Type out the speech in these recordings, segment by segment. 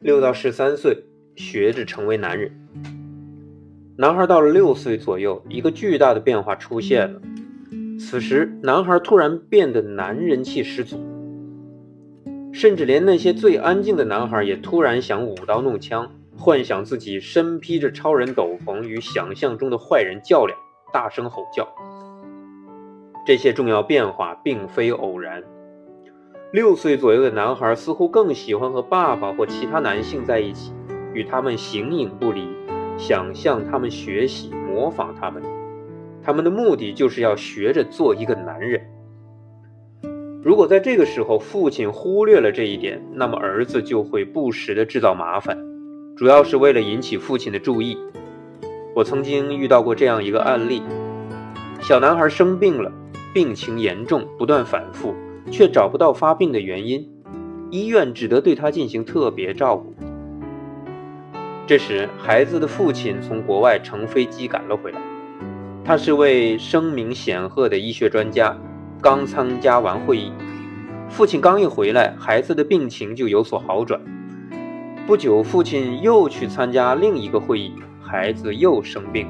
六到十三岁，学着成为男人。男孩到了六岁左右，一个巨大的变化出现了。此时，男孩突然变得男人气十足，甚至连那些最安静的男孩也突然想舞刀弄枪，幻想自己身披着超人斗篷，与想象中的坏人较量，大声吼叫。这些重要变化并非偶然。六岁左右的男孩似乎更喜欢和爸爸或其他男性在一起，与他们形影不离，想向他们学习，模仿他们。他们的目的就是要学着做一个男人。如果在这个时候父亲忽略了这一点，那么儿子就会不时地制造麻烦，主要是为了引起父亲的注意。我曾经遇到过这样一个案例：小男孩生病了，病情严重，不断反复。却找不到发病的原因，医院只得对他进行特别照顾。这时，孩子的父亲从国外乘飞机赶了回来，他是位声名显赫的医学专家，刚参加完会议。父亲刚一回来，孩子的病情就有所好转。不久，父亲又去参加另一个会议，孩子又生病。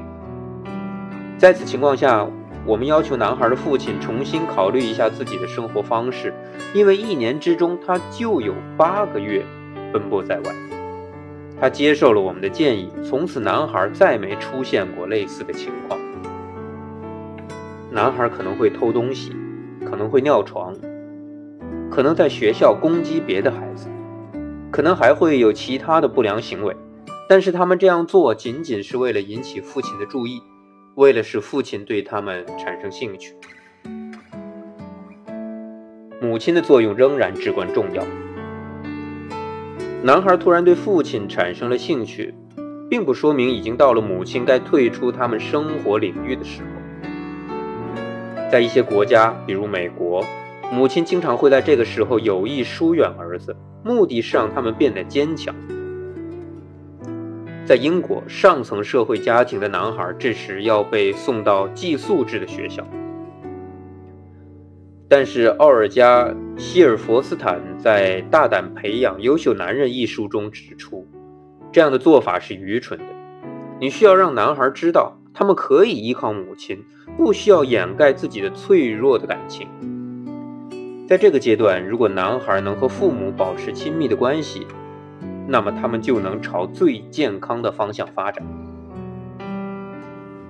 在此情况下，我们要求男孩的父亲重新考虑一下自己的生活方式，因为一年之中他就有八个月奔波在外。他接受了我们的建议，从此男孩再没出现过类似的情况。男孩可能会偷东西，可能会尿床，可能在学校攻击别的孩子，可能还会有其他的不良行为，但是他们这样做仅仅是为了引起父亲的注意。为了使父亲对他们产生兴趣，母亲的作用仍然至关重要。男孩突然对父亲产生了兴趣，并不说明已经到了母亲该退出他们生活领域的时候。在一些国家，比如美国，母亲经常会在这个时候有意疏远儿子，目的是让他们变得坚强。在英国，上层社会家庭的男孩这时要被送到寄宿制的学校。但是，奥尔加·希尔佛斯坦在《大胆培养优秀男人》一书中指出，这样的做法是愚蠢的。你需要让男孩知道，他们可以依靠母亲，不需要掩盖自己的脆弱的感情。在这个阶段，如果男孩能和父母保持亲密的关系，那么他们就能朝最健康的方向发展。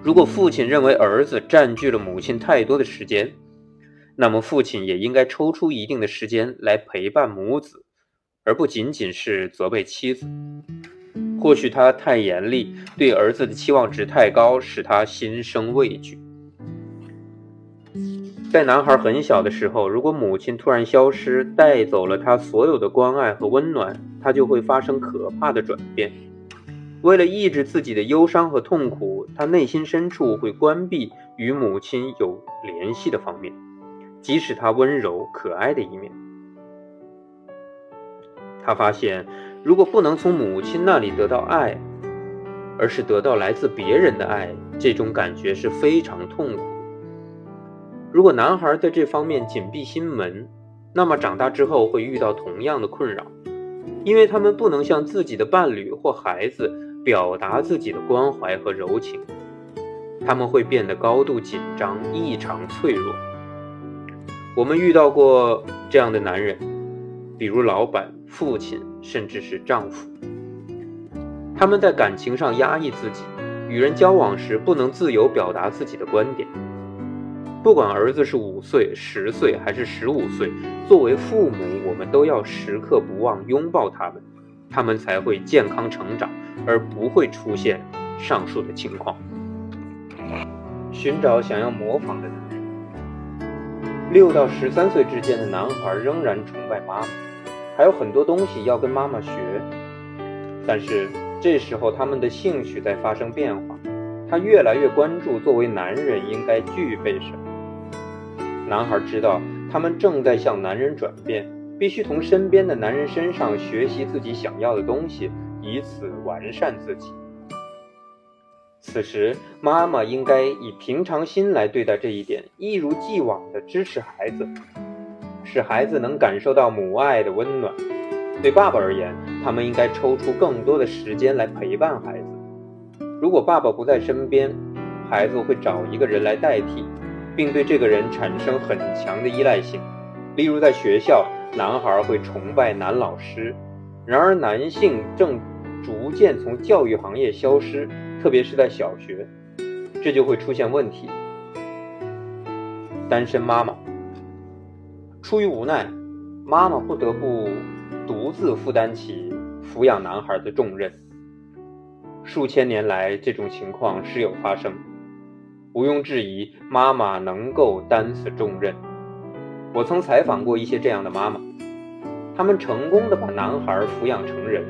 如果父亲认为儿子占据了母亲太多的时间，那么父亲也应该抽出一定的时间来陪伴母子，而不仅仅是责备妻子。或许他太严厉，对儿子的期望值太高，使他心生畏惧。在男孩很小的时候，如果母亲突然消失，带走了他所有的关爱和温暖，他就会发生可怕的转变。为了抑制自己的忧伤和痛苦，他内心深处会关闭与母亲有联系的方面，即使他温柔可爱的一面。他发现，如果不能从母亲那里得到爱，而是得到来自别人的爱，这种感觉是非常痛苦。如果男孩在这方面紧闭心门，那么长大之后会遇到同样的困扰，因为他们不能向自己的伴侣或孩子表达自己的关怀和柔情，他们会变得高度紧张，异常脆弱。我们遇到过这样的男人，比如老板、父亲，甚至是丈夫，他们在感情上压抑自己，与人交往时不能自由表达自己的观点。不管儿子是五岁、十岁还是十五岁，作为父母，我们都要时刻不忘拥抱他们，他们才会健康成长，而不会出现上述的情况。寻找想要模仿的男人。六到十三岁之间的男孩仍然崇拜妈妈，还有很多东西要跟妈妈学，但是这时候他们的兴趣在发生变化，他越来越关注作为男人应该具备什么。男孩知道，他们正在向男人转变，必须从身边的男人身上学习自己想要的东西，以此完善自己。此时，妈妈应该以平常心来对待这一点，一如既往地支持孩子，使孩子能感受到母爱的温暖。对爸爸而言，他们应该抽出更多的时间来陪伴孩子。如果爸爸不在身边，孩子会找一个人来代替，并对这个人产生很强的依赖性。例如，在学校，男孩会崇拜男老师，然而男性正逐渐从教育行业消失，特别是在小学，这就会出现问题。单身妈妈出于无奈，妈妈不得不独自负担起抚养男孩的重任。数千年来，这种情况时有发生。毋庸置疑，妈妈能够担此重任。我曾采访过一些这样的妈妈，他们成功的把男孩抚养成人，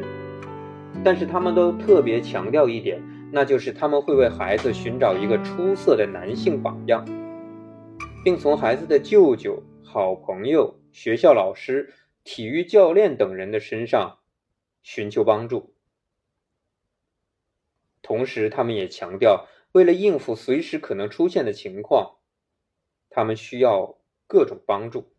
但是他们都特别强调一点，那就是他们会为孩子寻找一个出色的男性榜样。并从孩子的舅舅、好朋友、学校老师、体育教练等人的身上寻求帮助。同时，他们也强调，为了应付随时可能出现的情况，他们需要各种帮助。